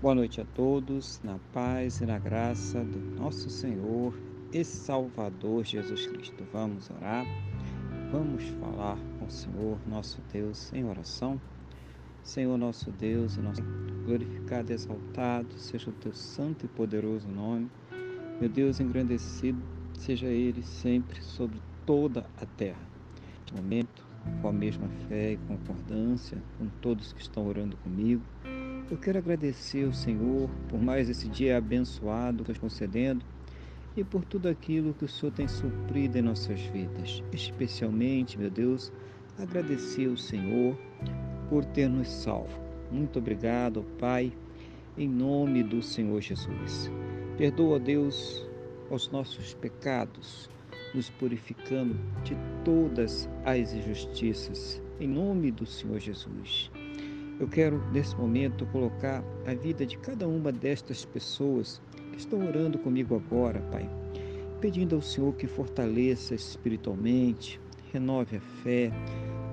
Boa noite a todos, na paz e na graça do nosso Senhor e Salvador Jesus Cristo. Vamos orar, vamos falar com o Senhor, nosso Deus, em oração. Senhor, nosso Deus, nosso glorificado e exaltado seja o teu santo e poderoso nome. Meu Deus, engrandecido seja ele sempre sobre toda a terra. No momento, com a mesma fé e concordância com todos que estão orando comigo, eu quero agradecer ao Senhor por mais esse dia abençoado que nos concedendo e por tudo aquilo que o Senhor tem suprido em nossas vidas. Especialmente, meu Deus, agradecer ao Senhor por ter nos salvo. Muito obrigado, Pai, em nome do Senhor Jesus. Perdoa, Deus, os nossos pecados, nos purificando de todas as injustiças, em nome do Senhor Jesus. Eu quero, nesse momento, colocar a vida de cada uma destas pessoas que estão orando comigo agora, Pai, pedindo ao Senhor que fortaleça espiritualmente, renove a fé,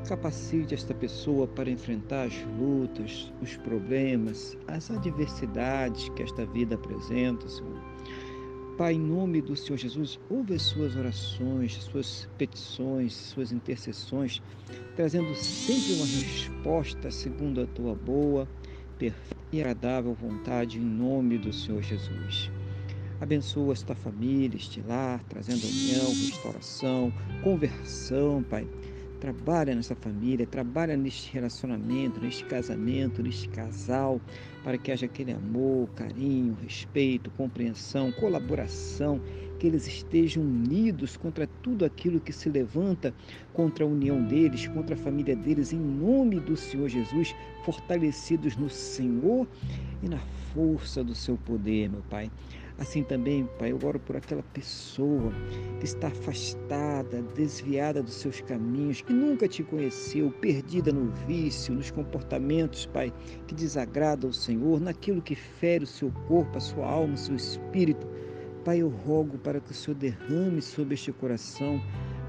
capacite esta pessoa para enfrentar as lutas, os problemas, as adversidades que esta vida apresenta, Senhor Pai, em nome do Senhor Jesus, ouve as suas orações, suas petições, suas intercessões, trazendo sempre uma resposta segundo a tua boa, perfeita e agradável vontade, em nome do Senhor Jesus. Abençoa esta família, este lar, trazendo união, restauração, conversão, Pai Trabalha nessa família, trabalha neste relacionamento, neste casamento, neste casal, para que haja aquele amor, carinho, respeito, compreensão, colaboração, que eles estejam unidos contra tudo aquilo que se levanta contra a união deles, contra a família deles, em nome do Senhor Jesus, fortalecidos no Senhor e na força do seu poder, meu Pai. Assim também, Pai, eu oro por aquela pessoa que está afastada, desviada dos seus caminhos, que nunca te conheceu, perdida no vício, nos comportamentos, Pai, que desagrada ao Senhor, naquilo que fere o seu corpo, a sua alma, o seu espírito. Pai, eu rogo para que o Senhor derrame sobre este coração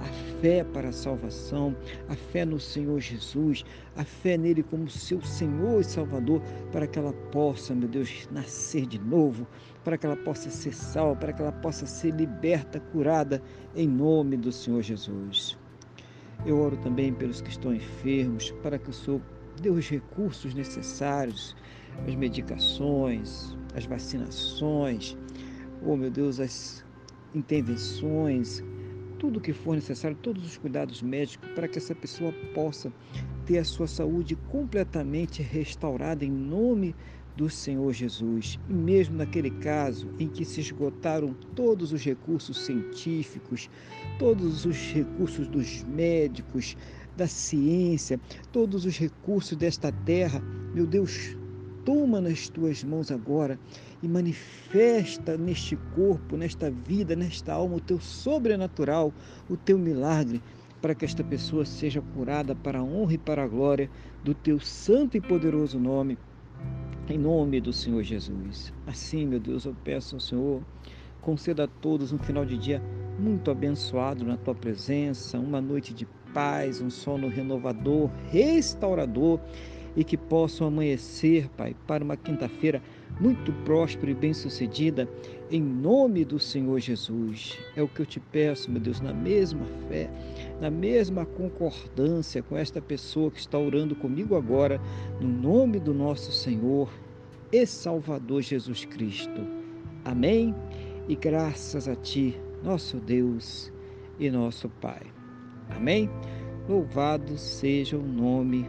a fé para a salvação, a fé no Senhor Jesus, a fé nele como seu Senhor e Salvador, para que ela possa, meu Deus, nascer de novo, para que ela possa ser salva, para que ela possa ser liberta, curada, em nome do Senhor Jesus. Eu oro também pelos que estão enfermos, para que o Senhor dê os recursos necessários, as medicações, as vacinações, oh meu Deus, as intervenções, tudo que for necessário, todos os cuidados médicos para que essa pessoa possa ter a sua saúde completamente restaurada em nome do Senhor Jesus. E mesmo naquele caso em que se esgotaram todos os recursos científicos, todos os recursos dos médicos, da ciência, todos os recursos desta terra, meu Deus, toma nas tuas mãos agora e manifesta neste corpo, nesta vida, nesta alma o teu sobrenatural, o teu milagre, para que esta pessoa seja curada para a honra e para a glória do teu santo e poderoso nome, em nome do Senhor Jesus. Assim, meu Deus, eu peço ao Senhor, conceda a todos um final de dia muito abençoado na tua presença, uma noite de paz, um sono renovador, restaurador e que possam amanhecer, Pai, para uma quinta-feira muito próspera e bem-sucedida, em nome do Senhor Jesus. É o que eu te peço, meu Deus, na mesma fé, na mesma concordância com esta pessoa que está orando comigo agora, no nome do nosso Senhor e Salvador Jesus Cristo. Amém? E graças a Ti, nosso Deus e nosso Pai. Amém? Louvado seja o nome